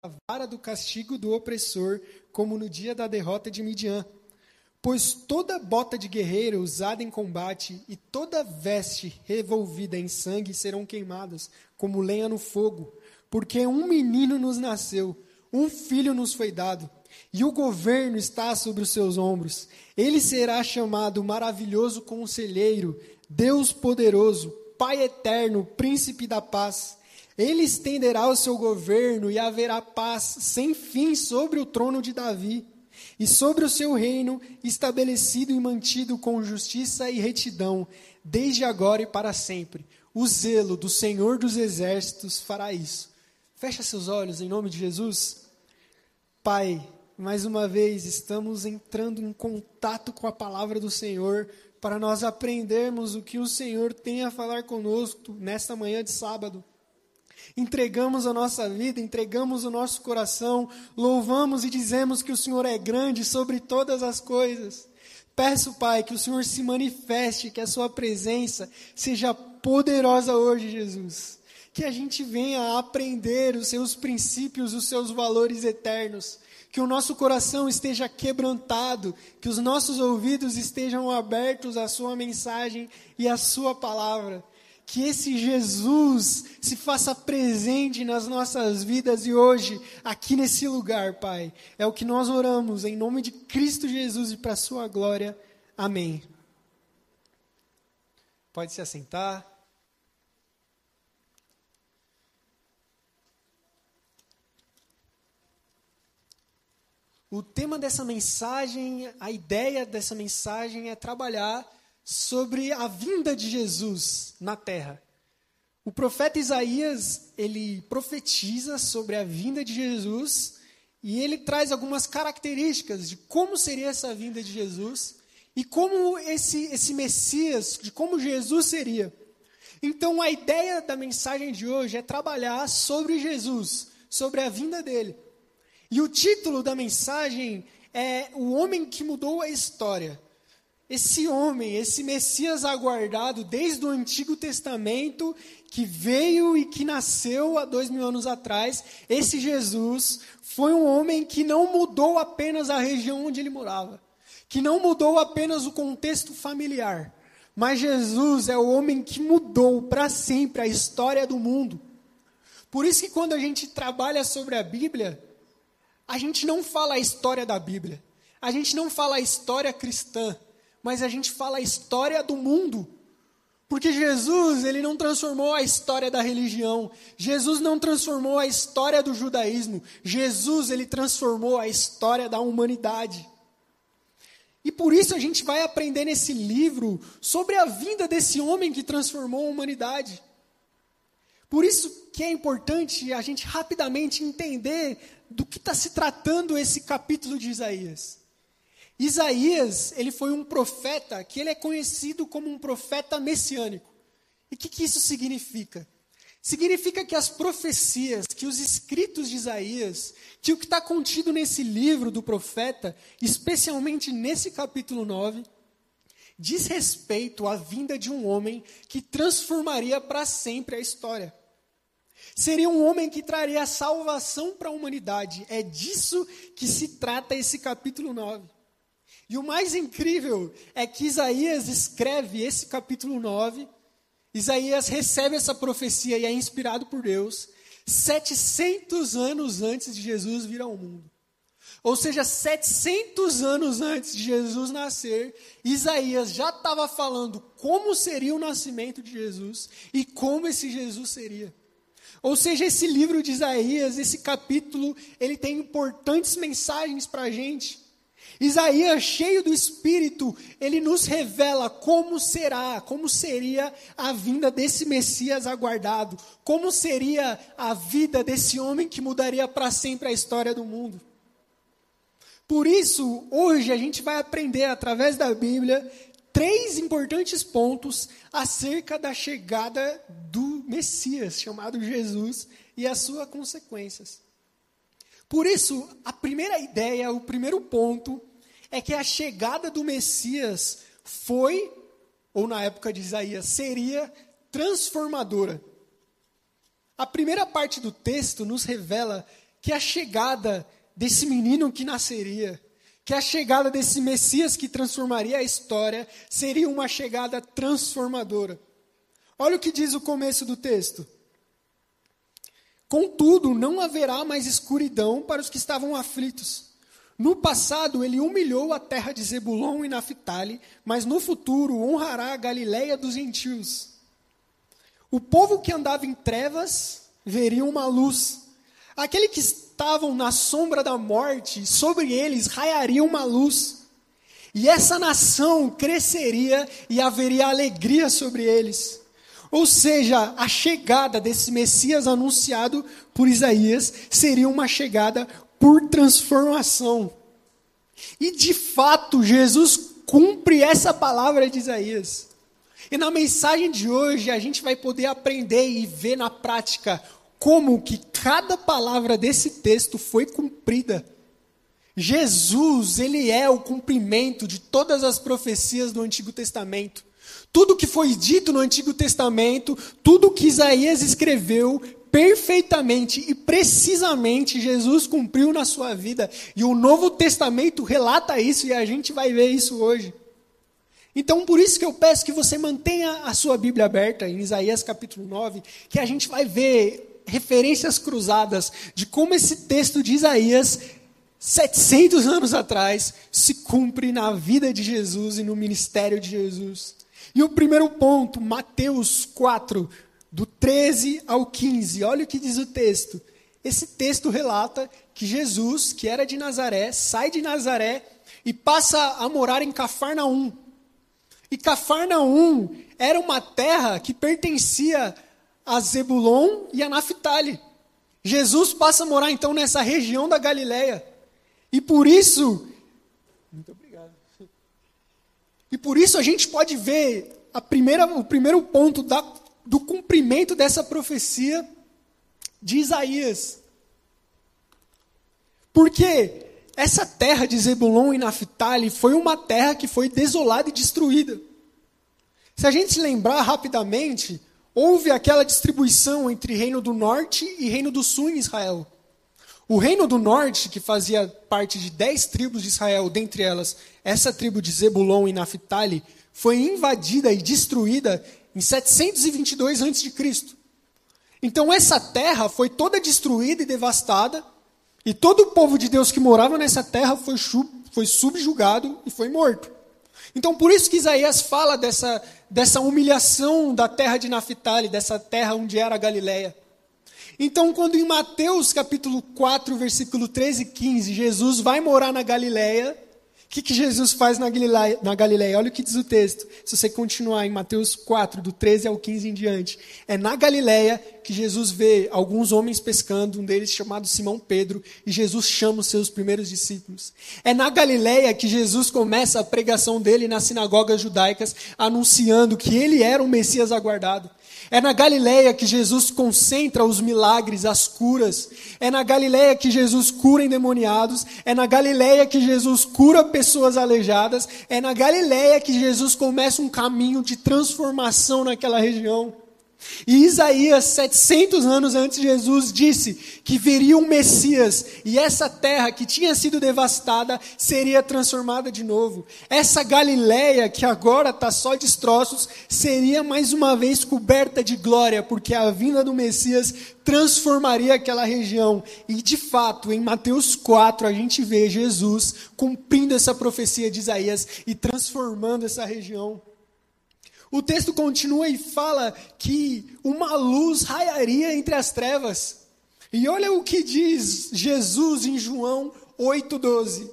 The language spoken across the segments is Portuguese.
a vara do castigo do opressor, como no dia da derrota de Midian. Pois toda bota de guerreiro usada em combate e toda veste revolvida em sangue serão queimadas, como lenha no fogo. Porque um menino nos nasceu, um filho nos foi dado, e o governo está sobre os seus ombros. Ele será chamado Maravilhoso Conselheiro, Deus Poderoso, Pai Eterno, Príncipe da Paz. Ele estenderá o seu governo e haverá paz sem fim sobre o trono de Davi e sobre o seu reino estabelecido e mantido com justiça e retidão, desde agora e para sempre. O zelo do Senhor dos Exércitos fará isso. Fecha seus olhos em nome de Jesus. Pai, mais uma vez estamos entrando em contato com a palavra do Senhor para nós aprendermos o que o Senhor tem a falar conosco nesta manhã de sábado entregamos a nossa vida, entregamos o nosso coração, louvamos e dizemos que o Senhor é grande sobre todas as coisas. Peço, Pai, que o Senhor se manifeste, que a Sua presença seja poderosa hoje, Jesus. Que a gente venha a aprender os Seus princípios, os Seus valores eternos. Que o nosso coração esteja quebrantado, que os nossos ouvidos estejam abertos à Sua mensagem e à Sua palavra que esse Jesus se faça presente nas nossas vidas e hoje, aqui nesse lugar, Pai. É o que nós oramos, em nome de Cristo Jesus e para a Sua glória. Amém. Pode se assentar. O tema dessa mensagem, a ideia dessa mensagem é trabalhar sobre a vinda de Jesus na terra. O profeta Isaías, ele profetiza sobre a vinda de Jesus e ele traz algumas características de como seria essa vinda de Jesus e como esse, esse Messias, de como Jesus seria. Então, a ideia da mensagem de hoje é trabalhar sobre Jesus, sobre a vinda dele. E o título da mensagem é O Homem que Mudou a História esse homem, esse Messias aguardado desde o Antigo Testamento, que veio e que nasceu há dois mil anos atrás, esse Jesus foi um homem que não mudou apenas a região onde ele morava, que não mudou apenas o contexto familiar, mas Jesus é o homem que mudou para sempre a história do mundo. Por isso que quando a gente trabalha sobre a Bíblia, a gente não fala a história da Bíblia, a gente não fala a história cristã, mas a gente fala a história do mundo. Porque Jesus, ele não transformou a história da religião. Jesus não transformou a história do judaísmo. Jesus, ele transformou a história da humanidade. E por isso a gente vai aprender nesse livro sobre a vinda desse homem que transformou a humanidade. Por isso que é importante a gente rapidamente entender do que está se tratando esse capítulo de Isaías. Isaías, ele foi um profeta que ele é conhecido como um profeta messiânico. E o que, que isso significa? Significa que as profecias, que os escritos de Isaías, que o que está contido nesse livro do profeta, especialmente nesse capítulo 9, diz respeito à vinda de um homem que transformaria para sempre a história. Seria um homem que traria salvação para a humanidade. É disso que se trata esse capítulo 9. E o mais incrível é que Isaías escreve esse capítulo 9, Isaías recebe essa profecia e é inspirado por Deus 700 anos antes de Jesus vir ao mundo. Ou seja, 700 anos antes de Jesus nascer, Isaías já estava falando como seria o nascimento de Jesus e como esse Jesus seria. Ou seja, esse livro de Isaías, esse capítulo, ele tem importantes mensagens para a gente. Isaías, cheio do Espírito, ele nos revela como será, como seria a vinda desse Messias aguardado, como seria a vida desse homem que mudaria para sempre a história do mundo. Por isso, hoje a gente vai aprender através da Bíblia três importantes pontos acerca da chegada do Messias, chamado Jesus, e as suas consequências. Por isso, a primeira ideia, o primeiro ponto, é que a chegada do Messias foi, ou na época de Isaías, seria transformadora. A primeira parte do texto nos revela que a chegada desse menino que nasceria, que a chegada desse Messias que transformaria a história, seria uma chegada transformadora. Olha o que diz o começo do texto. Contudo, não haverá mais escuridão para os que estavam aflitos. No passado, ele humilhou a terra de Zebulon e Naphtali, mas no futuro honrará a Galiléia dos gentios. O povo que andava em trevas veria uma luz. Aquele que estavam na sombra da morte, sobre eles raiaria uma luz. E essa nação cresceria e haveria alegria sobre eles. Ou seja, a chegada desse Messias anunciado por Isaías seria uma chegada por transformação. E de fato, Jesus cumpre essa palavra de Isaías. E na mensagem de hoje a gente vai poder aprender e ver na prática como que cada palavra desse texto foi cumprida. Jesus, ele é o cumprimento de todas as profecias do Antigo Testamento. Tudo que foi dito no Antigo Testamento, tudo que Isaías escreveu, perfeitamente e precisamente Jesus cumpriu na sua vida. E o Novo Testamento relata isso e a gente vai ver isso hoje. Então, por isso que eu peço que você mantenha a sua Bíblia aberta em Isaías capítulo 9, que a gente vai ver referências cruzadas de como esse texto de Isaías, 700 anos atrás, se cumpre na vida de Jesus e no ministério de Jesus. E o primeiro ponto, Mateus 4, do 13 ao 15. Olha o que diz o texto. Esse texto relata que Jesus, que era de Nazaré, sai de Nazaré e passa a morar em Cafarnaum. E Cafarnaum era uma terra que pertencia a Zebulon e a Naphtali. Jesus passa a morar então nessa região da Galileia. E por isso. E por isso a gente pode ver a primeira, o primeiro ponto da do cumprimento dessa profecia de Isaías. Porque essa terra de Zebulon e Naphtali foi uma terra que foi desolada e destruída. Se a gente lembrar rapidamente, houve aquela distribuição entre Reino do Norte e Reino do Sul em Israel. O Reino do Norte, que fazia parte de dez tribos de Israel, dentre elas essa tribo de Zebulon e Naphtali, foi invadida e destruída em 722 a.C. Então essa terra foi toda destruída e devastada, e todo o povo de Deus que morava nessa terra foi, foi subjugado e foi morto. Então por isso que Isaías fala dessa, dessa humilhação da terra de Naphtali, dessa terra onde era a Galileia. Então, quando em Mateus capítulo 4, versículo 13 e 15, Jesus vai morar na Galileia, o que, que Jesus faz na Galileia, na Galileia? Olha o que diz o texto. Se você continuar em Mateus 4, do 13 ao 15 em diante. É na Galileia que Jesus vê alguns homens pescando, um deles chamado Simão Pedro, e Jesus chama os seus primeiros discípulos. É na Galileia que Jesus começa a pregação dele nas sinagogas judaicas, anunciando que ele era o Messias aguardado. É na Galileia que Jesus concentra os milagres, as curas. É na Galileia que Jesus cura endemoniados. É na Galileia que Jesus cura pessoas aleijadas. É na Galileia que Jesus começa um caminho de transformação naquela região. E Isaías, 700 anos antes de Jesus, disse que viria um Messias e essa terra que tinha sido devastada seria transformada de novo. Essa Galileia, que agora está só destroços, seria mais uma vez coberta de glória, porque a vinda do Messias transformaria aquela região. E de fato, em Mateus 4, a gente vê Jesus cumprindo essa profecia de Isaías e transformando essa região. O texto continua e fala que uma luz raiaria entre as trevas. E olha o que diz Jesus em João 8,12.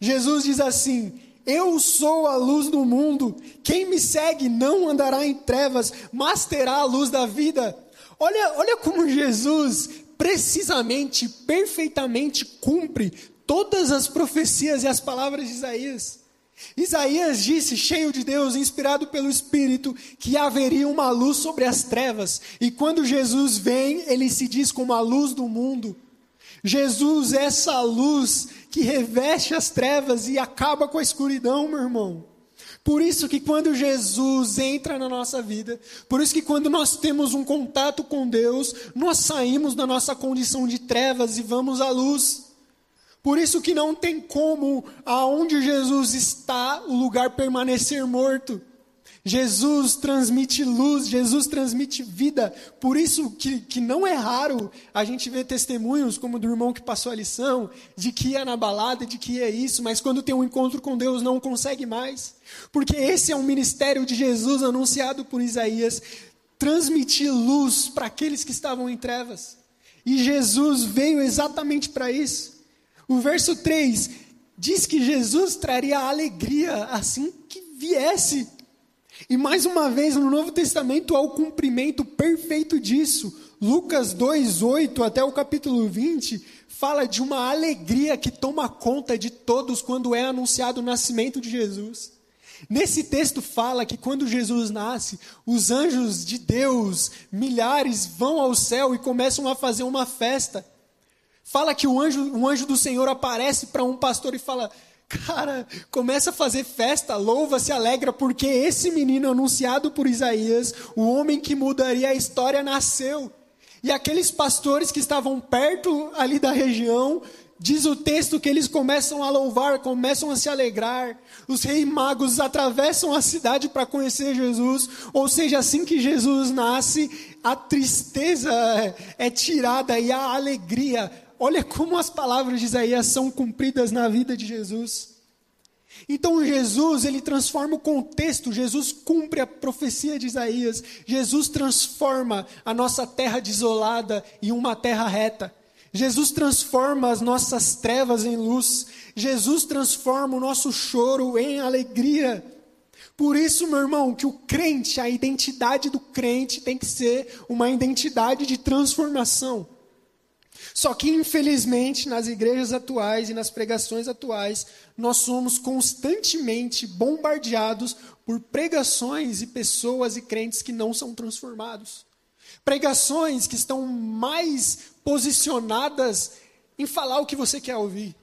Jesus diz assim: Eu sou a luz do mundo. Quem me segue não andará em trevas, mas terá a luz da vida. Olha, olha como Jesus precisamente, perfeitamente cumpre todas as profecias e as palavras de Isaías. Isaías disse, cheio de Deus, inspirado pelo Espírito, que haveria uma luz sobre as trevas. E quando Jesus vem, ele se diz como a luz do mundo. Jesus é essa luz que reveste as trevas e acaba com a escuridão, meu irmão. Por isso que quando Jesus entra na nossa vida, por isso que quando nós temos um contato com Deus, nós saímos da nossa condição de trevas e vamos à luz. Por isso que não tem como aonde Jesus está, o lugar permanecer morto. Jesus transmite luz, Jesus transmite vida. Por isso que, que não é raro a gente ver testemunhos, como do irmão que passou a lição, de que ia na balada, de que ia isso, mas quando tem um encontro com Deus não consegue mais. Porque esse é um ministério de Jesus anunciado por Isaías, transmitir luz para aqueles que estavam em trevas. E Jesus veio exatamente para isso. O verso 3 diz que Jesus traria alegria assim que viesse e mais uma vez, no Novo Testamento, há o cumprimento perfeito disso. Lucas 2, 8 até o capítulo 20, fala de uma alegria que toma conta de todos quando é anunciado o nascimento de Jesus. Nesse texto fala que quando Jesus nasce, os anjos de Deus, milhares, vão ao céu e começam a fazer uma festa. Fala que o anjo, um anjo do Senhor aparece para um pastor e fala: Cara, começa a fazer festa, louva, se alegra, porque esse menino anunciado por Isaías, o homem que mudaria a história, nasceu. E aqueles pastores que estavam perto ali da região, diz o texto que eles começam a louvar, começam a se alegrar. Os reis magos atravessam a cidade para conhecer Jesus. Ou seja, assim que Jesus nasce, a tristeza é tirada e a alegria Olha como as palavras de Isaías são cumpridas na vida de Jesus. Então Jesus, ele transforma o contexto, Jesus cumpre a profecia de Isaías. Jesus transforma a nossa terra desolada em uma terra reta. Jesus transforma as nossas trevas em luz. Jesus transforma o nosso choro em alegria. Por isso, meu irmão, que o crente, a identidade do crente tem que ser uma identidade de transformação. Só que, infelizmente, nas igrejas atuais e nas pregações atuais, nós somos constantemente bombardeados por pregações e pessoas e crentes que não são transformados. Pregações que estão mais posicionadas em falar o que você quer ouvir.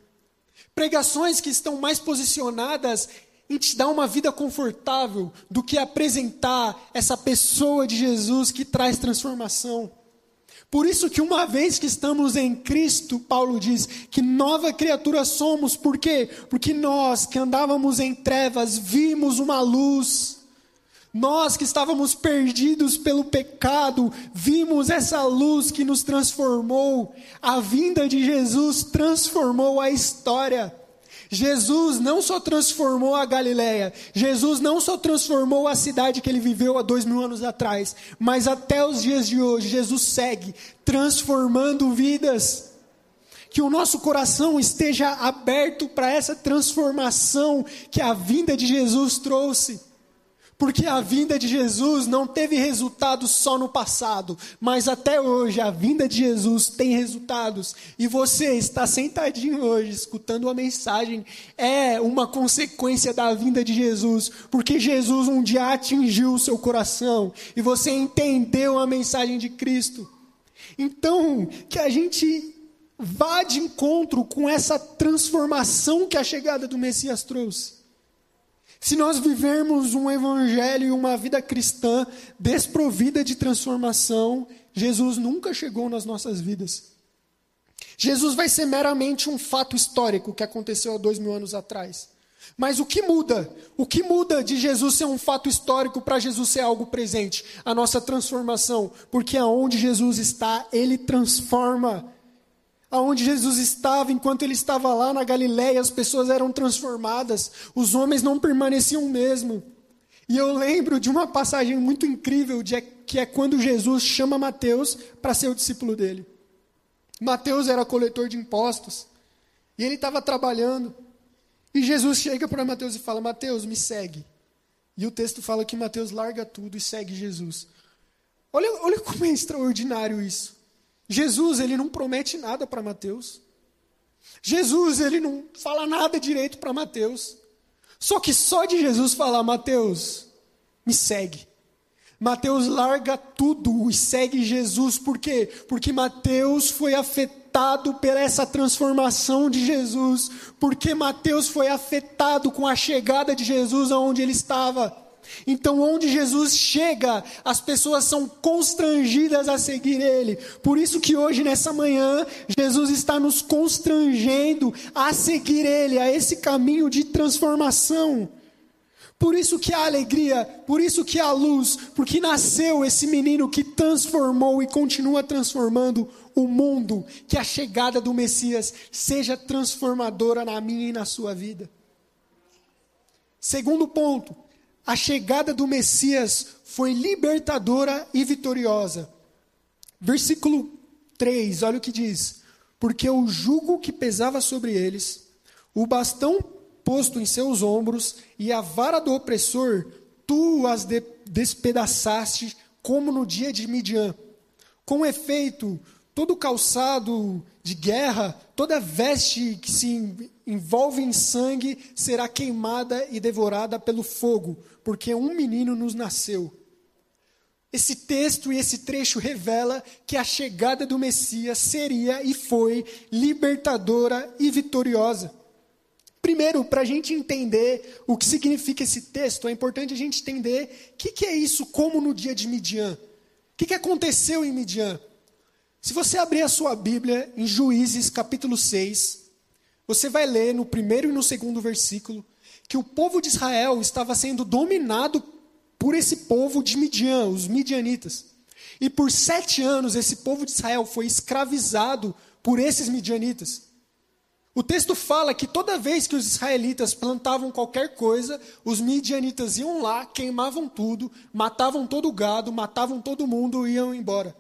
Pregações que estão mais posicionadas em te dar uma vida confortável do que apresentar essa pessoa de Jesus que traz transformação. Por isso que uma vez que estamos em Cristo, Paulo diz que nova criatura somos, por quê? Porque nós que andávamos em trevas vimos uma luz. Nós que estávamos perdidos pelo pecado, vimos essa luz que nos transformou. A vinda de Jesus transformou a história. Jesus não só transformou a Galileia, Jesus não só transformou a cidade que ele viveu há dois mil anos atrás, mas até os dias de hoje, Jesus segue transformando vidas. Que o nosso coração esteja aberto para essa transformação que a vinda de Jesus trouxe. Porque a vinda de Jesus não teve resultado só no passado, mas até hoje a vinda de Jesus tem resultados. E você está sentadinho hoje escutando uma mensagem, é uma consequência da vinda de Jesus, porque Jesus um dia atingiu o seu coração e você entendeu a mensagem de Cristo. Então, que a gente vá de encontro com essa transformação que a chegada do Messias trouxe. Se nós vivermos um evangelho e uma vida cristã desprovida de transformação, Jesus nunca chegou nas nossas vidas. Jesus vai ser meramente um fato histórico que aconteceu há dois mil anos atrás. Mas o que muda? O que muda de Jesus ser um fato histórico para Jesus ser algo presente? A nossa transformação. Porque aonde Jesus está, ele transforma aonde Jesus estava, enquanto ele estava lá na Galiléia, as pessoas eram transformadas, os homens não permaneciam mesmo. E eu lembro de uma passagem muito incrível, de, que é quando Jesus chama Mateus para ser o discípulo dele. Mateus era coletor de impostos, e ele estava trabalhando. E Jesus chega para Mateus e fala: Mateus, me segue. E o texto fala que Mateus larga tudo e segue Jesus. Olha, olha como é extraordinário isso. Jesus, ele não promete nada para Mateus. Jesus, ele não fala nada direito para Mateus. Só que só de Jesus falar, Mateus, me segue. Mateus larga tudo e segue Jesus, por quê? Porque Mateus foi afetado por essa transformação de Jesus, porque Mateus foi afetado com a chegada de Jesus aonde ele estava. Então, onde Jesus chega, as pessoas são constrangidas a seguir Ele. Por isso que hoje, nessa manhã, Jesus está nos constrangendo a seguir Ele, a esse caminho de transformação. Por isso que há alegria, por isso que há luz, porque nasceu esse menino que transformou e continua transformando o mundo. Que a chegada do Messias seja transformadora na minha e na sua vida. Segundo ponto, a chegada do Messias foi libertadora e vitoriosa. Versículo 3, olha o que diz: Porque o jugo que pesava sobre eles, o bastão posto em seus ombros e a vara do opressor, tu as de despedaçaste como no dia de Midian. Com efeito, todo calçado de guerra, toda veste que se envolve em sangue será queimada e devorada pelo fogo, porque um menino nos nasceu. Esse texto e esse trecho revela que a chegada do Messias seria e foi libertadora e vitoriosa. Primeiro, para a gente entender o que significa esse texto, é importante a gente entender o que, que, é isso, como no dia de Midian. O que, que aconteceu em Midian? Se você abrir a sua Bíblia em Juízes capítulo 6, você vai ler no primeiro e no segundo versículo que o povo de Israel estava sendo dominado por esse povo de Midian, os midianitas. E por sete anos esse povo de Israel foi escravizado por esses midianitas. O texto fala que toda vez que os israelitas plantavam qualquer coisa, os midianitas iam lá, queimavam tudo, matavam todo o gado, matavam todo mundo e iam embora.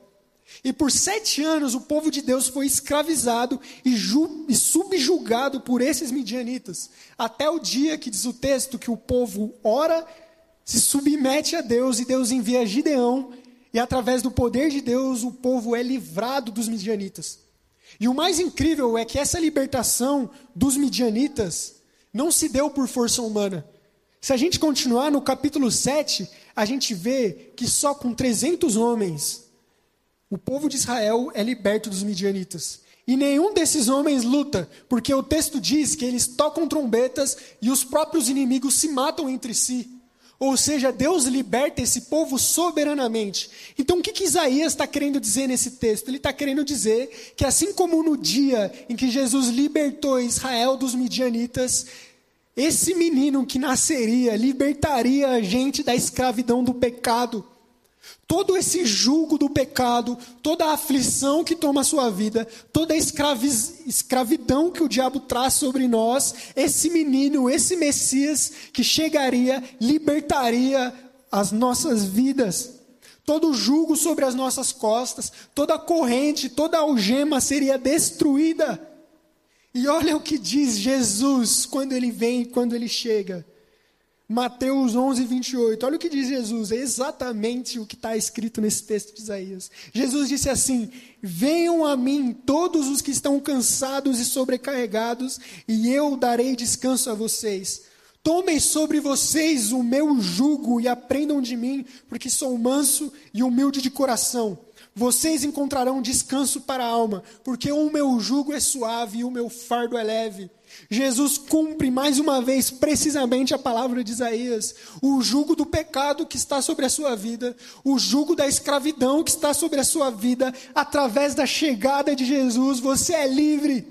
E por sete anos o povo de Deus foi escravizado e, e, subjugado por esses midianitas. Até o dia que diz o texto que o povo ora, se submete a Deus e Deus envia Gideão. E através do poder de Deus o povo é livrado dos midianitas. E o mais incrível é que essa libertação dos midianitas não se deu por força humana. Se a gente continuar no capítulo 7, a gente vê que só com 300 homens o povo de Israel é liberto dos midianitas. E nenhum desses homens luta, porque o texto diz que eles tocam trombetas e os próprios inimigos se matam entre si. Ou seja, Deus liberta esse povo soberanamente. Então, o que, que Isaías está querendo dizer nesse texto? Ele está querendo dizer que, assim como no dia em que Jesus libertou Israel dos midianitas, esse menino que nasceria libertaria a gente da escravidão do pecado todo esse julgo do pecado, toda a aflição que toma a sua vida, toda a escravidão que o diabo traz sobre nós, esse menino, esse Messias que chegaria, libertaria as nossas vidas. Todo o jugo sobre as nossas costas, toda a corrente, toda a algema seria destruída. E olha o que diz Jesus quando ele vem, quando ele chega. Mateus 11, 28. Olha o que diz Jesus, é exatamente o que está escrito nesse texto de Isaías. Jesus disse assim: Venham a mim todos os que estão cansados e sobrecarregados, e eu darei descanso a vocês. Tomem sobre vocês o meu jugo e aprendam de mim, porque sou manso e humilde de coração. Vocês encontrarão descanso para a alma, porque o meu jugo é suave e o meu fardo é leve. Jesus cumpre mais uma vez precisamente a palavra de Isaías. O jugo do pecado que está sobre a sua vida, o jugo da escravidão que está sobre a sua vida, através da chegada de Jesus, você é livre.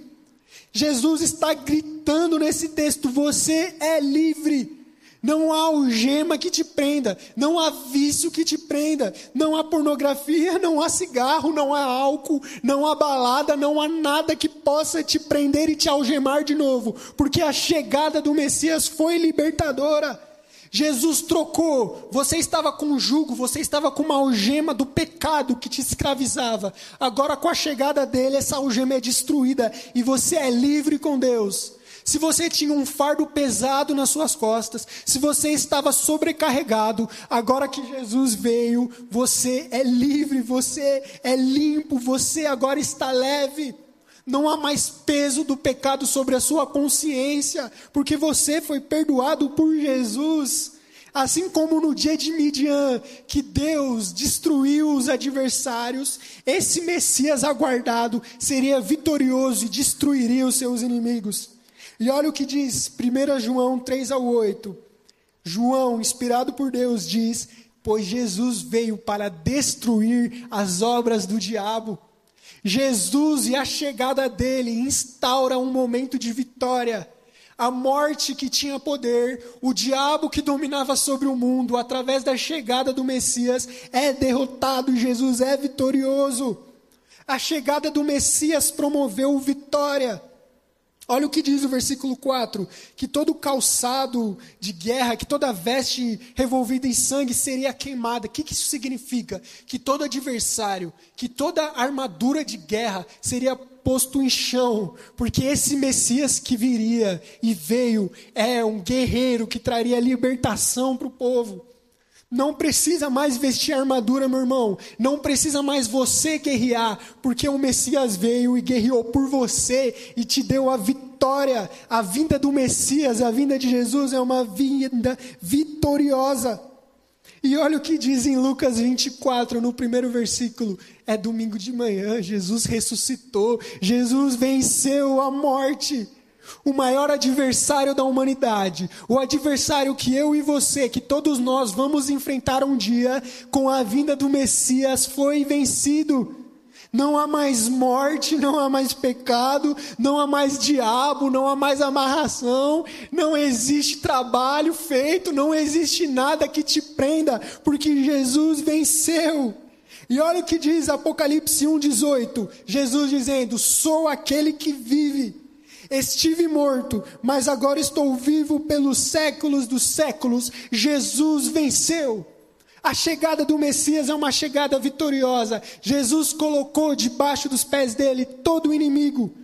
Jesus está gritando nesse texto: você é livre. Não há algema que te prenda, não há vício que te prenda, não há pornografia, não há cigarro, não há álcool, não há balada, não há nada que possa te prender e te algemar de novo, porque a chegada do Messias foi libertadora. Jesus trocou, você estava com um jugo, você estava com uma algema do pecado que te escravizava. Agora, com a chegada dele, essa algema é destruída e você é livre com Deus se você tinha um fardo pesado nas suas costas, se você estava sobrecarregado, agora que Jesus veio, você é livre, você é limpo, você agora está leve. Não há mais peso do pecado sobre a sua consciência, porque você foi perdoado por Jesus. Assim como no dia de Midian, que Deus destruiu os adversários, esse Messias aguardado seria vitorioso e destruiria os seus inimigos. E olha o que diz 1 João 3 ao 8. João, inspirado por Deus, diz: Pois Jesus veio para destruir as obras do diabo. Jesus e a chegada dele instaura um momento de vitória a morte que tinha poder, o diabo que dominava sobre o mundo, através da chegada do Messias, é derrotado, Jesus é vitorioso. A chegada do Messias promoveu vitória. Olha o que diz o versículo 4: que todo calçado de guerra, que toda veste revolvida em sangue seria queimada. O que, que isso significa? Que todo adversário, que toda armadura de guerra seria posto em chão, porque esse Messias que viria e veio é um guerreiro que traria libertação para o povo. Não precisa mais vestir armadura, meu irmão. Não precisa mais você guerrear, porque o Messias veio e guerreou por você e te deu a vitória. A vinda do Messias, a vinda de Jesus é uma vinda vitoriosa. E olha o que diz em Lucas 24, no primeiro versículo. É domingo de manhã, Jesus ressuscitou, Jesus venceu a morte. O maior adversário da humanidade, o adversário que eu e você, que todos nós vamos enfrentar um dia com a vinda do Messias, foi vencido. Não há mais morte, não há mais pecado, não há mais diabo, não há mais amarração, não existe trabalho feito, não existe nada que te prenda, porque Jesus venceu. E olha o que diz Apocalipse 1,18: Jesus dizendo: Sou aquele que vive. Estive morto, mas agora estou vivo pelos séculos dos séculos. Jesus venceu. A chegada do Messias é uma chegada vitoriosa. Jesus colocou debaixo dos pés dele todo o inimigo.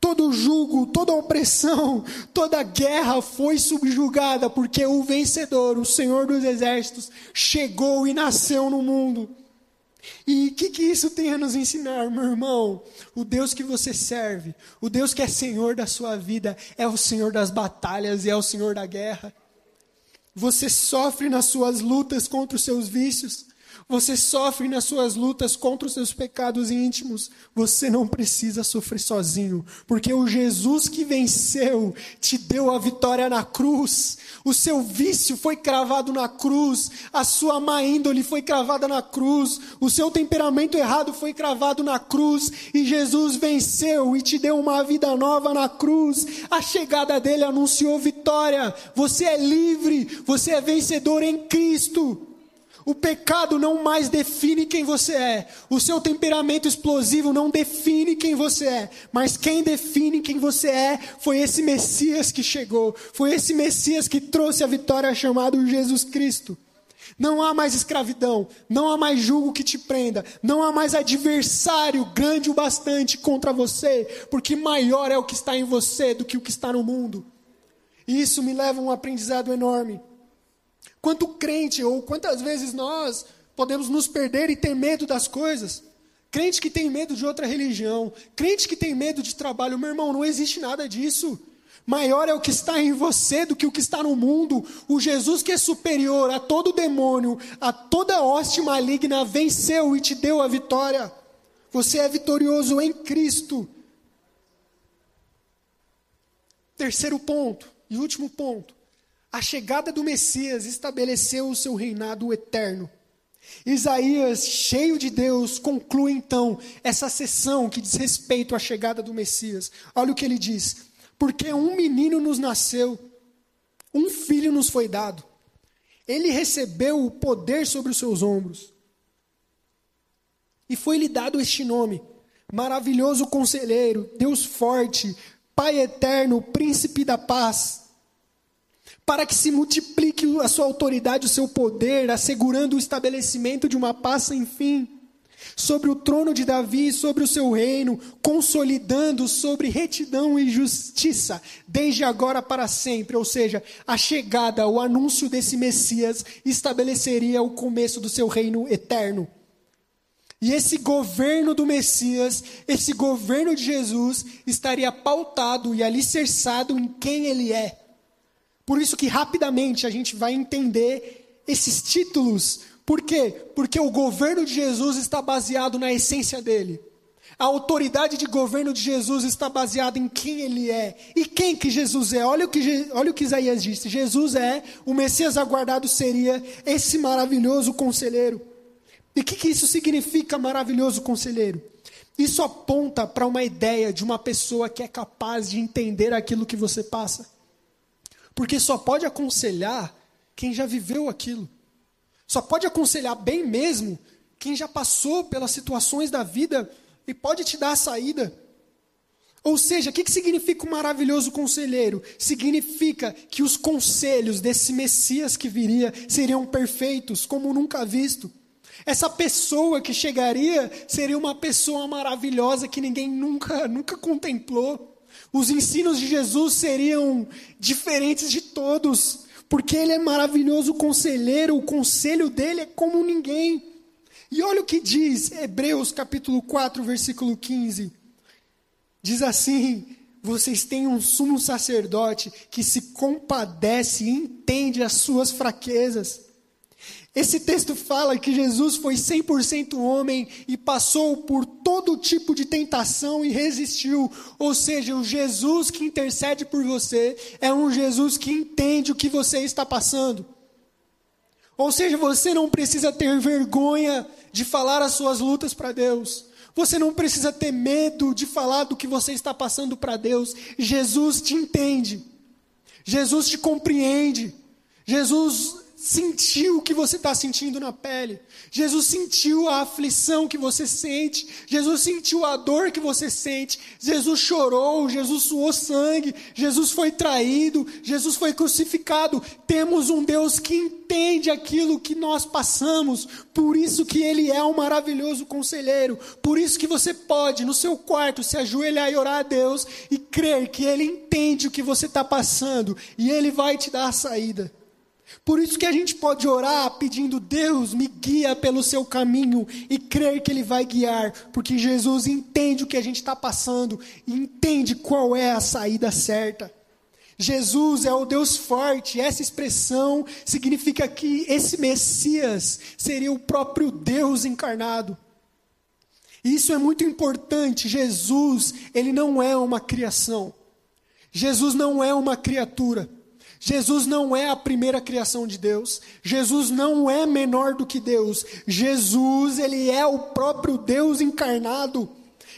Todo julgo, toda opressão, toda guerra foi subjugada, porque o vencedor, o Senhor dos Exércitos, chegou e nasceu no mundo. E o que isso tem a nos ensinar, meu irmão? O Deus que você serve, o Deus que é Senhor da sua vida, é o Senhor das batalhas e é o Senhor da guerra. Você sofre nas suas lutas contra os seus vícios. Você sofre nas suas lutas contra os seus pecados íntimos. Você não precisa sofrer sozinho, porque o Jesus que venceu te deu a vitória na cruz. O seu vício foi cravado na cruz, a sua má índole foi cravada na cruz, o seu temperamento errado foi cravado na cruz, e Jesus venceu e te deu uma vida nova na cruz. A chegada dele anunciou vitória. Você é livre, você é vencedor em Cristo. O pecado não mais define quem você é. O seu temperamento explosivo não define quem você é. Mas quem define quem você é foi esse Messias que chegou. Foi esse Messias que trouxe a vitória chamado Jesus Cristo. Não há mais escravidão, não há mais julgo que te prenda, não há mais adversário grande o bastante contra você, porque maior é o que está em você do que o que está no mundo. E isso me leva a um aprendizado enorme. Quanto crente, ou quantas vezes nós podemos nos perder e ter medo das coisas? Crente que tem medo de outra religião, crente que tem medo de trabalho, meu irmão, não existe nada disso. Maior é o que está em você do que o que está no mundo. O Jesus que é superior a todo demônio, a toda hoste maligna, venceu e te deu a vitória. Você é vitorioso em Cristo. Terceiro ponto e último ponto. A chegada do Messias estabeleceu o seu reinado eterno. Isaías, cheio de Deus, conclui então essa sessão que diz respeito à chegada do Messias. Olha o que ele diz: Porque um menino nos nasceu, um filho nos foi dado. Ele recebeu o poder sobre os seus ombros. E foi-lhe dado este nome: Maravilhoso Conselheiro, Deus Forte, Pai Eterno, Príncipe da Paz para que se multiplique a sua autoridade, o seu poder, assegurando o estabelecimento de uma paz sem fim sobre o trono de Davi e sobre o seu reino, consolidando sobre retidão e justiça, desde agora para sempre. Ou seja, a chegada, o anúncio desse Messias estabeleceria o começo do seu reino eterno. E esse governo do Messias, esse governo de Jesus, estaria pautado e alicerçado em quem ele é Por isso que rapidamente a gente vai entender esses títulos. Por quê? Porque o governo de Jesus está baseado na essência dele. A autoridade de governo de Jesus está baseada em quem ele é. E quem que Jesus é? Olha o que, olha o que Isaías disse. Jesus é, o Messias aguardado seria esse maravilhoso conselheiro. E o que, que isso significa, maravilhoso conselheiro? Isso aponta para uma ideia de uma pessoa que é capaz de entender aquilo que você passa. Porque só pode aconselhar quem já viveu aquilo. Só pode aconselhar bem mesmo quem já passou pelas situações da vida e pode te dar a saída. Ou seja, o que, que significa o um maravilhoso conselheiro? Significa que os conselhos desse Messias que viria seriam perfeitos, como nunca visto. Essa pessoa que chegaria seria uma pessoa maravilhosa que ninguém nunca, nunca contemplou. Os ensinos de Jesus seriam diferentes de todos, porque ele é maravilhoso conselheiro, o conselho dele é como ninguém. E olha o que diz Hebreus capítulo 4, versículo 15. Diz assim: Vocês têm um sumo sacerdote que se compadece e entende as suas fraquezas esse texto fala que Jesus foi 100% homem e passou por todo tipo de tentação e resistiu. Ou seja, o Jesus que intercede por você é um Jesus que entende o que você está passando. Ou seja, você não precisa ter vergonha de falar as suas lutas para Deus. Você não precisa ter medo de falar do que você está passando para Deus. Jesus te entende. Jesus te compreende. Jesus sentiu o que você está sentindo na pele. Jesus sentiu a aflição que você sente. Jesus sentiu a dor que você sente. Jesus chorou. Jesus suou sangue. Jesus foi traído. Jesus foi crucificado. Temos um Deus que entende aquilo que nós passamos. Por isso que Ele é um maravilhoso conselheiro. Por isso que você pode, no seu quarto, se ajoelhar e orar a Deus e crer que Ele entende o que você está passando e Ele vai te dar a saída. Por isso que a gente pode orar pedindo, Deus, me guia pelo seu caminho e crer que Ele vai guiar, porque Jesus entende o que a gente está passando e entende qual é a saída certa. Jesus é o Deus forte, essa expressão significa que esse Messias seria o próprio Deus encarnado. Isso é muito importante. Jesus, ele não é uma criação. Jesus não é uma criatura. Jesus não é a primeira criação de Deus. Jesus não é menor do que Deus. Jesus, ele é o próprio Deus encarnado.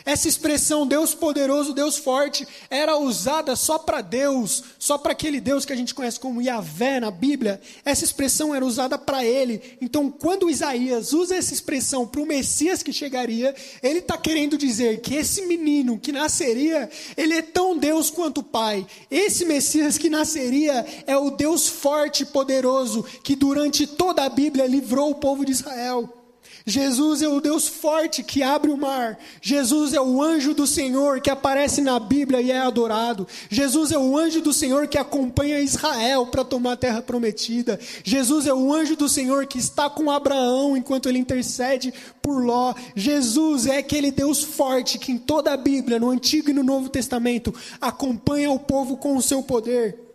Essa expressão Deus poderoso, Deus forte, era usada só para Deus, só para aquele Deus que a gente conhece como Yahvé na Bíblia. Essa expressão era usada para ele. Então, quando Isaías usa essa expressão para o Messias que chegaria, ele está querendo dizer que esse menino que nasceria, ele é tão Deus quanto o Pai. Esse Messias que nasceria é o Deus forte e poderoso que durante toda a Bíblia livrou o povo de Israel. Jesus é o Deus forte que abre o mar. Jesus é o anjo do Senhor que aparece na Bíblia e é adorado. Jesus é o anjo do Senhor que acompanha Israel para tomar a terra prometida. Jesus é o anjo do Senhor que está com Abraão enquanto ele intercede por Ló. Jesus é aquele Deus forte que em toda a Bíblia, no Antigo e no Novo Testamento, acompanha o povo com o seu poder.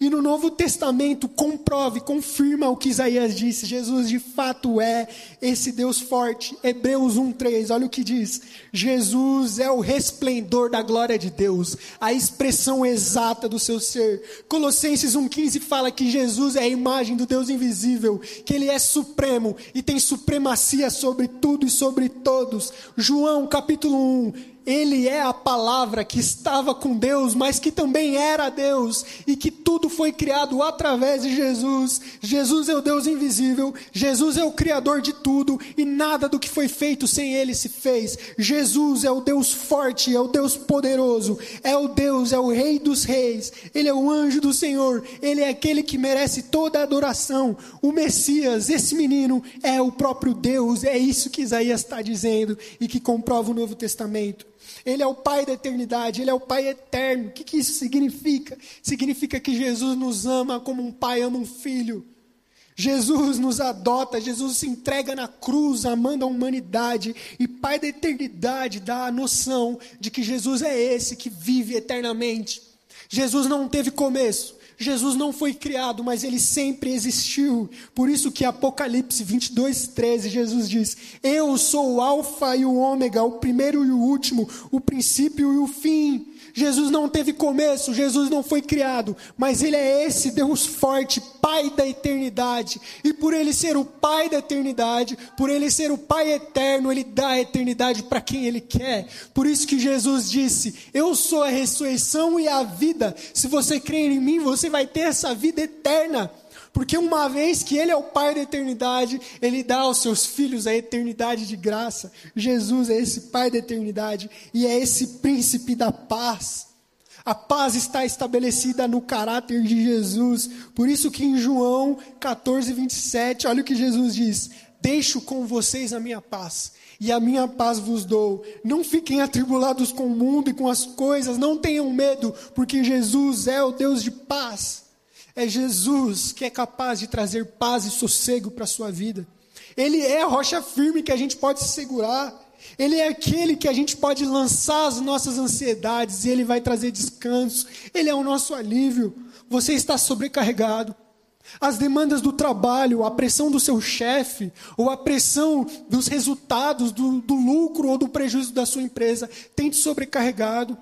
E no Novo Testamento comprove, confirma o que Isaías disse. Jesus de fato é esse Deus forte. Hebreus 1:3, olha o que diz. Jesus é o resplendor da glória de Deus, a expressão exata do seu ser. Colossenses 1:15 fala que Jesus é a imagem do Deus invisível, que ele é supremo e tem supremacia sobre tudo e sobre todos. João capítulo 1, ele é a palavra que estava com Deus, mas que também era Deus, e que tudo foi criado através de Jesus. Jesus é o Deus invisível, Jesus é o Criador de tudo, e nada do que foi feito sem Ele se fez. Jesus é o Deus forte, é o Deus poderoso, é o Deus, é o Rei dos Reis, Ele é o anjo do Senhor, Ele é aquele que merece toda a adoração. O Messias, esse menino, é o próprio Deus, é isso que Isaías está dizendo e que comprova o Novo Testamento. Ele é o Pai da eternidade, Ele é o Pai eterno. O que, que isso significa? Significa que Jesus nos ama como um pai ama um filho. Jesus nos adota, Jesus se entrega na cruz, amando a humanidade, e Pai da eternidade dá a noção de que Jesus é esse que vive eternamente. Jesus não teve começo, Jesus não foi criado, mas ele sempre existiu. Por isso que Apocalipse 22, 13, Jesus diz: Eu sou o Alfa e o Ômega, o primeiro e o último, o princípio e o fim. Jesus não teve começo, Jesus não foi criado, mas Ele é esse Deus forte, Pai da eternidade. E por Ele ser o Pai da eternidade, por Ele ser o Pai eterno, Ele dá a eternidade para quem Ele quer. Por isso que Jesus disse: Eu sou a ressurreição e a vida. Se você crer em mim, você vai ter essa vida eterna. Porque uma vez que Ele é o Pai da eternidade, Ele dá aos seus filhos a eternidade de graça. Jesus é esse Pai da eternidade e é esse príncipe da paz. A paz está estabelecida no caráter de Jesus. Por isso que em João 14, 27, olha o que Jesus diz: Deixo com vocês a minha paz, e a minha paz vos dou. Não fiquem atribulados com o mundo e com as coisas, não tenham medo, porque Jesus é o Deus de paz. É Jesus que é capaz de trazer paz e sossego para a sua vida. Ele é a rocha firme que a gente pode se segurar. Ele é aquele que a gente pode lançar as nossas ansiedades e ele vai trazer descanso. Ele é o nosso alívio. Você está sobrecarregado. As demandas do trabalho, a pressão do seu chefe, ou a pressão dos resultados, do, do lucro ou do prejuízo da sua empresa, tem te sobrecarregado.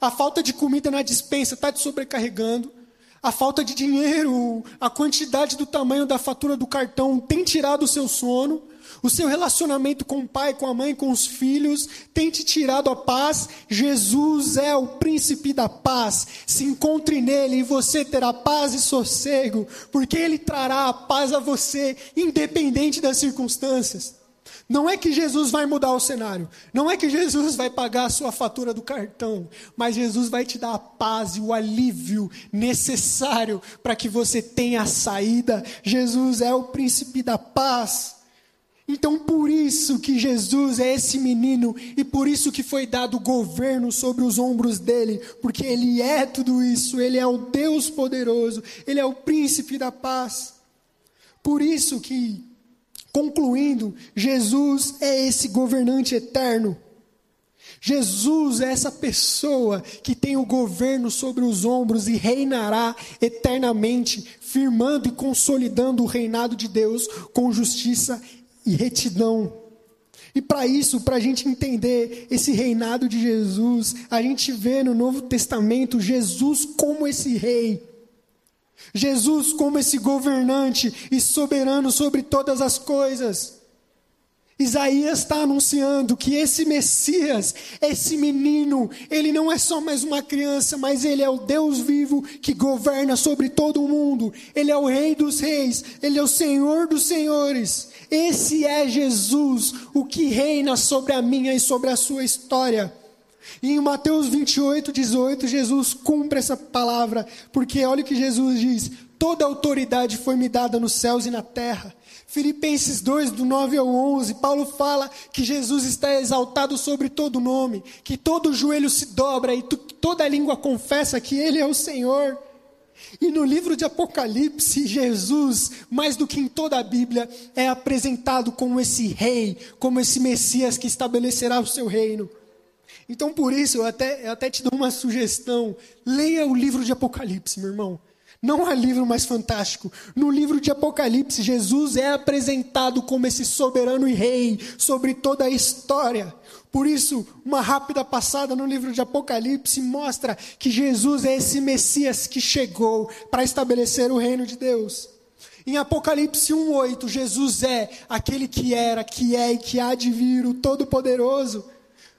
A falta de comida na dispensa está te sobrecarregando. A falta de dinheiro, a quantidade do tamanho da fatura do cartão tem tirado o seu sono. O seu relacionamento com o pai, com a mãe, com os filhos tem te tirado a paz. Jesus é o príncipe da paz. Se encontre nele e você terá paz e sossego, porque ele trará a paz a você, independente das circunstâncias. Não é que Jesus vai mudar o cenário, não é que Jesus vai pagar a sua fatura do cartão, mas Jesus vai te dar a paz e o alívio necessário para que você tenha a saída. Jesus é o príncipe da paz. Então, por isso que Jesus é esse menino e por isso que foi dado governo sobre os ombros dele, porque ele é tudo isso, ele é o Deus poderoso, ele é o príncipe da paz. Por isso que Concluindo, Jesus é esse governante eterno. Jesus é essa pessoa que tem o governo sobre os ombros e reinará eternamente, firmando e consolidando o reinado de Deus com justiça e retidão. E para isso, para a gente entender esse reinado de Jesus, a gente vê no Novo Testamento Jesus como esse rei. Jesus como esse governante e soberano sobre todas as coisas. Isaías está anunciando que esse Messias, esse menino, ele não é só mais uma criança, mas ele é o Deus vivo que governa sobre todo o mundo. Ele é o Rei dos Reis, ele é o Senhor dos Senhores. Esse é Jesus, o que reina sobre a minha e sobre a sua história. E em Mateus 28, 18, Jesus cumpre essa palavra, porque olha o que Jesus diz: toda autoridade foi me dada nos céus e na terra. Filipenses 2, do 9 ao 11, Paulo fala que Jesus está exaltado sobre todo nome, que todo joelho se dobra e toda língua confessa que Ele é o Senhor. E no livro de Apocalipse, Jesus, mais do que em toda a Bíblia, é apresentado como esse rei, como esse Messias que estabelecerá o seu reino. Então, por isso, eu até, eu até te dou uma sugestão. Leia o livro de Apocalipse, meu irmão. Não há livro mais fantástico. No livro de Apocalipse, Jesus é apresentado como esse soberano e rei sobre toda a história. Por isso, uma rápida passada no livro de Apocalipse mostra que Jesus é esse Messias que chegou para estabelecer o reino de Deus. Em Apocalipse 1:8, Jesus é aquele que era, que é e que há de vir, o Todo-Poderoso.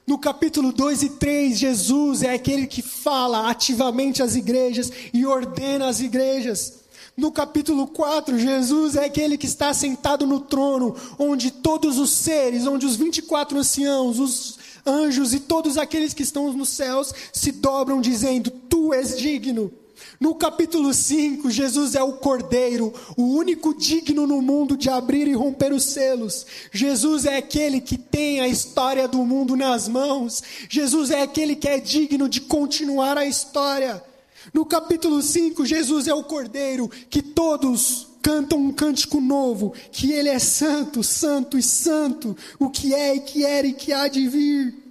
No capítulo 2 e 3, Jesus é aquele que fala ativamente às igrejas e ordena as igrejas. No capítulo 4, Jesus é aquele que está sentado no trono, onde todos os seres, onde os 24 anciãos, os anjos e todos aqueles que estão nos céus se dobram, dizendo: Tu és digno. No capítulo 5, Jesus é o Cordeiro, o único digno no mundo de abrir e romper os selos. Jesus é aquele que tem a história do mundo nas mãos. Jesus é aquele que é digno de continuar a história. No capítulo 5, Jesus é o Cordeiro que todos cantam um cântico novo, que ele é santo, santo e santo, o que é e que era e que há de vir.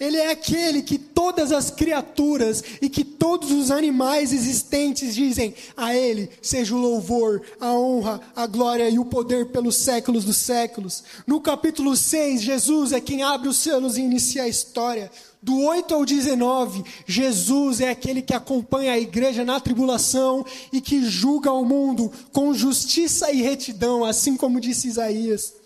Ele é aquele que todas as criaturas e que todos os animais existentes dizem: a Ele seja o louvor, a honra, a glória e o poder pelos séculos dos séculos. No capítulo 6, Jesus é quem abre os céus e inicia a história. Do 8 ao 19, Jesus é aquele que acompanha a igreja na tribulação e que julga o mundo com justiça e retidão, assim como disse Isaías.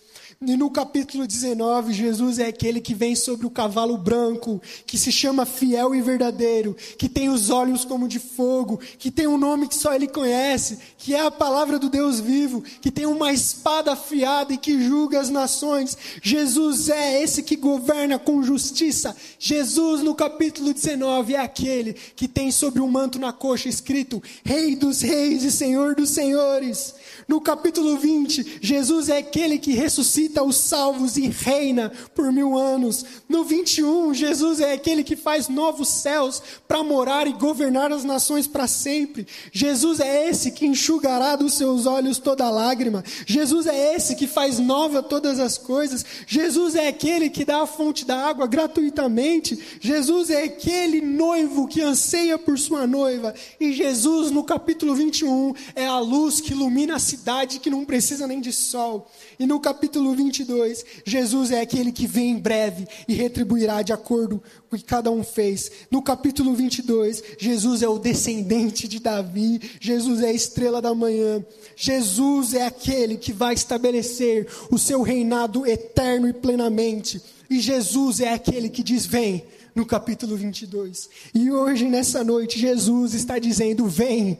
E no capítulo 19, Jesus é aquele que vem sobre o cavalo branco, que se chama fiel e verdadeiro, que tem os olhos como de fogo, que tem um nome que só ele conhece, que é a palavra do Deus vivo, que tem uma espada afiada e que julga as nações. Jesus é esse que governa com justiça. Jesus, no capítulo 19, é aquele que tem sobre o um manto na coxa escrito: Rei dos Reis e Senhor dos Senhores. No capítulo 20, Jesus é aquele que ressuscita os salvos e reina por mil anos. No 21, Jesus é aquele que faz novos céus para morar e governar as nações para sempre. Jesus é esse que enxugará dos seus olhos toda lágrima. Jesus é esse que faz nova todas as coisas. Jesus é aquele que dá a fonte da água gratuitamente. Jesus é aquele noivo que anseia por sua noiva. E Jesus, no capítulo 21, é a luz que ilumina a cidade cidade que não precisa nem de sol. E no capítulo 22, Jesus é aquele que vem em breve e retribuirá de acordo com o que cada um fez. No capítulo 22, Jesus é o descendente de Davi, Jesus é a estrela da manhã. Jesus é aquele que vai estabelecer o seu reinado eterno e plenamente. E Jesus é aquele que diz: Vem, no capítulo 22. E hoje, nessa noite, Jesus está dizendo: Vem.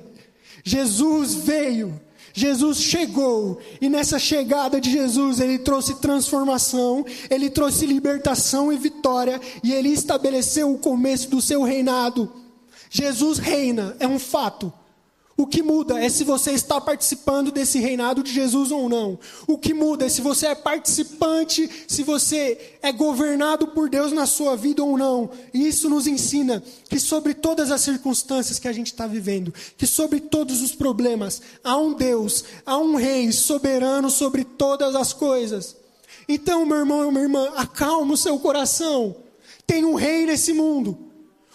Jesus veio Jesus chegou, e nessa chegada de Jesus, ele trouxe transformação, ele trouxe libertação e vitória, e ele estabeleceu o começo do seu reinado. Jesus reina, é um fato. O que muda é se você está participando desse reinado de Jesus ou não. O que muda é se você é participante, se você é governado por Deus na sua vida ou não. E isso nos ensina que sobre todas as circunstâncias que a gente está vivendo, que sobre todos os problemas, há um Deus, há um Rei soberano sobre todas as coisas. Então, meu irmão e minha irmã, acalma o seu coração. Tem um Rei nesse mundo.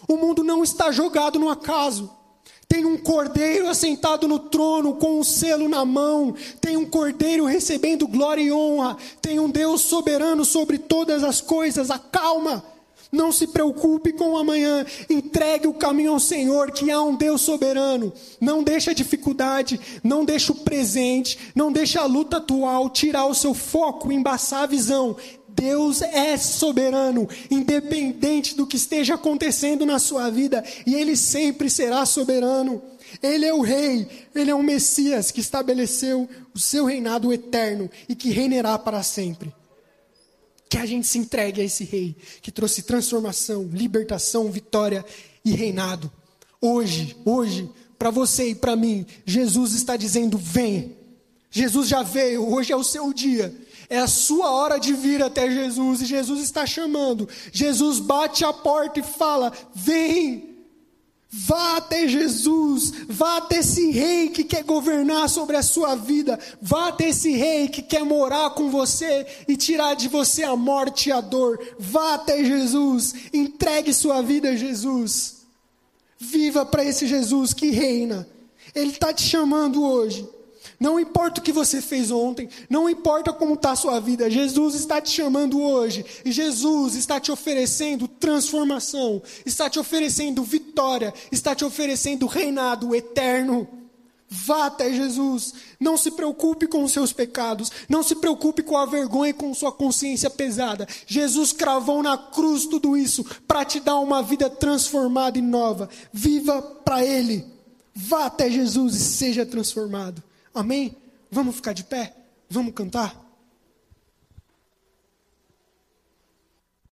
O mundo não está jogado no acaso. Tem um cordeiro assentado no trono com um selo na mão. Tem um cordeiro recebendo glória e honra. Tem um Deus soberano sobre todas as coisas. Acalma. Não se preocupe com o amanhã. Entregue o caminho ao Senhor, que há um Deus soberano. Não deixe a dificuldade, não deixe o presente, não deixe a luta atual tirar o seu foco, embaçar a visão. Deus é soberano, independente do que esteja acontecendo na sua vida, e Ele sempre será soberano. Ele é o Rei, Ele é o Messias que estabeleceu o seu reinado eterno e que reinará para sempre. Que a gente se entregue a esse Rei que trouxe transformação, libertação, vitória e reinado. Hoje, hoje, para você e para mim, Jesus está dizendo: vem. Jesus já veio, hoje é o seu dia. É a sua hora de vir até Jesus e Jesus está chamando. Jesus bate a porta e fala: Vem, vá até Jesus, vá até esse rei que quer governar sobre a sua vida, vá até esse rei que quer morar com você e tirar de você a morte e a dor. Vá até Jesus, entregue sua vida a Jesus. Viva para esse Jesus que reina. Ele está te chamando hoje. Não importa o que você fez ontem, não importa como está a sua vida, Jesus está te chamando hoje, e Jesus está te oferecendo transformação, está te oferecendo vitória, está te oferecendo reinado eterno. Vá até Jesus, não se preocupe com os seus pecados, não se preocupe com a vergonha e com sua consciência pesada. Jesus cravou na cruz tudo isso para te dar uma vida transformada e nova. Viva para Ele, vá até Jesus e seja transformado. Amém? Vamos ficar de pé? Vamos cantar?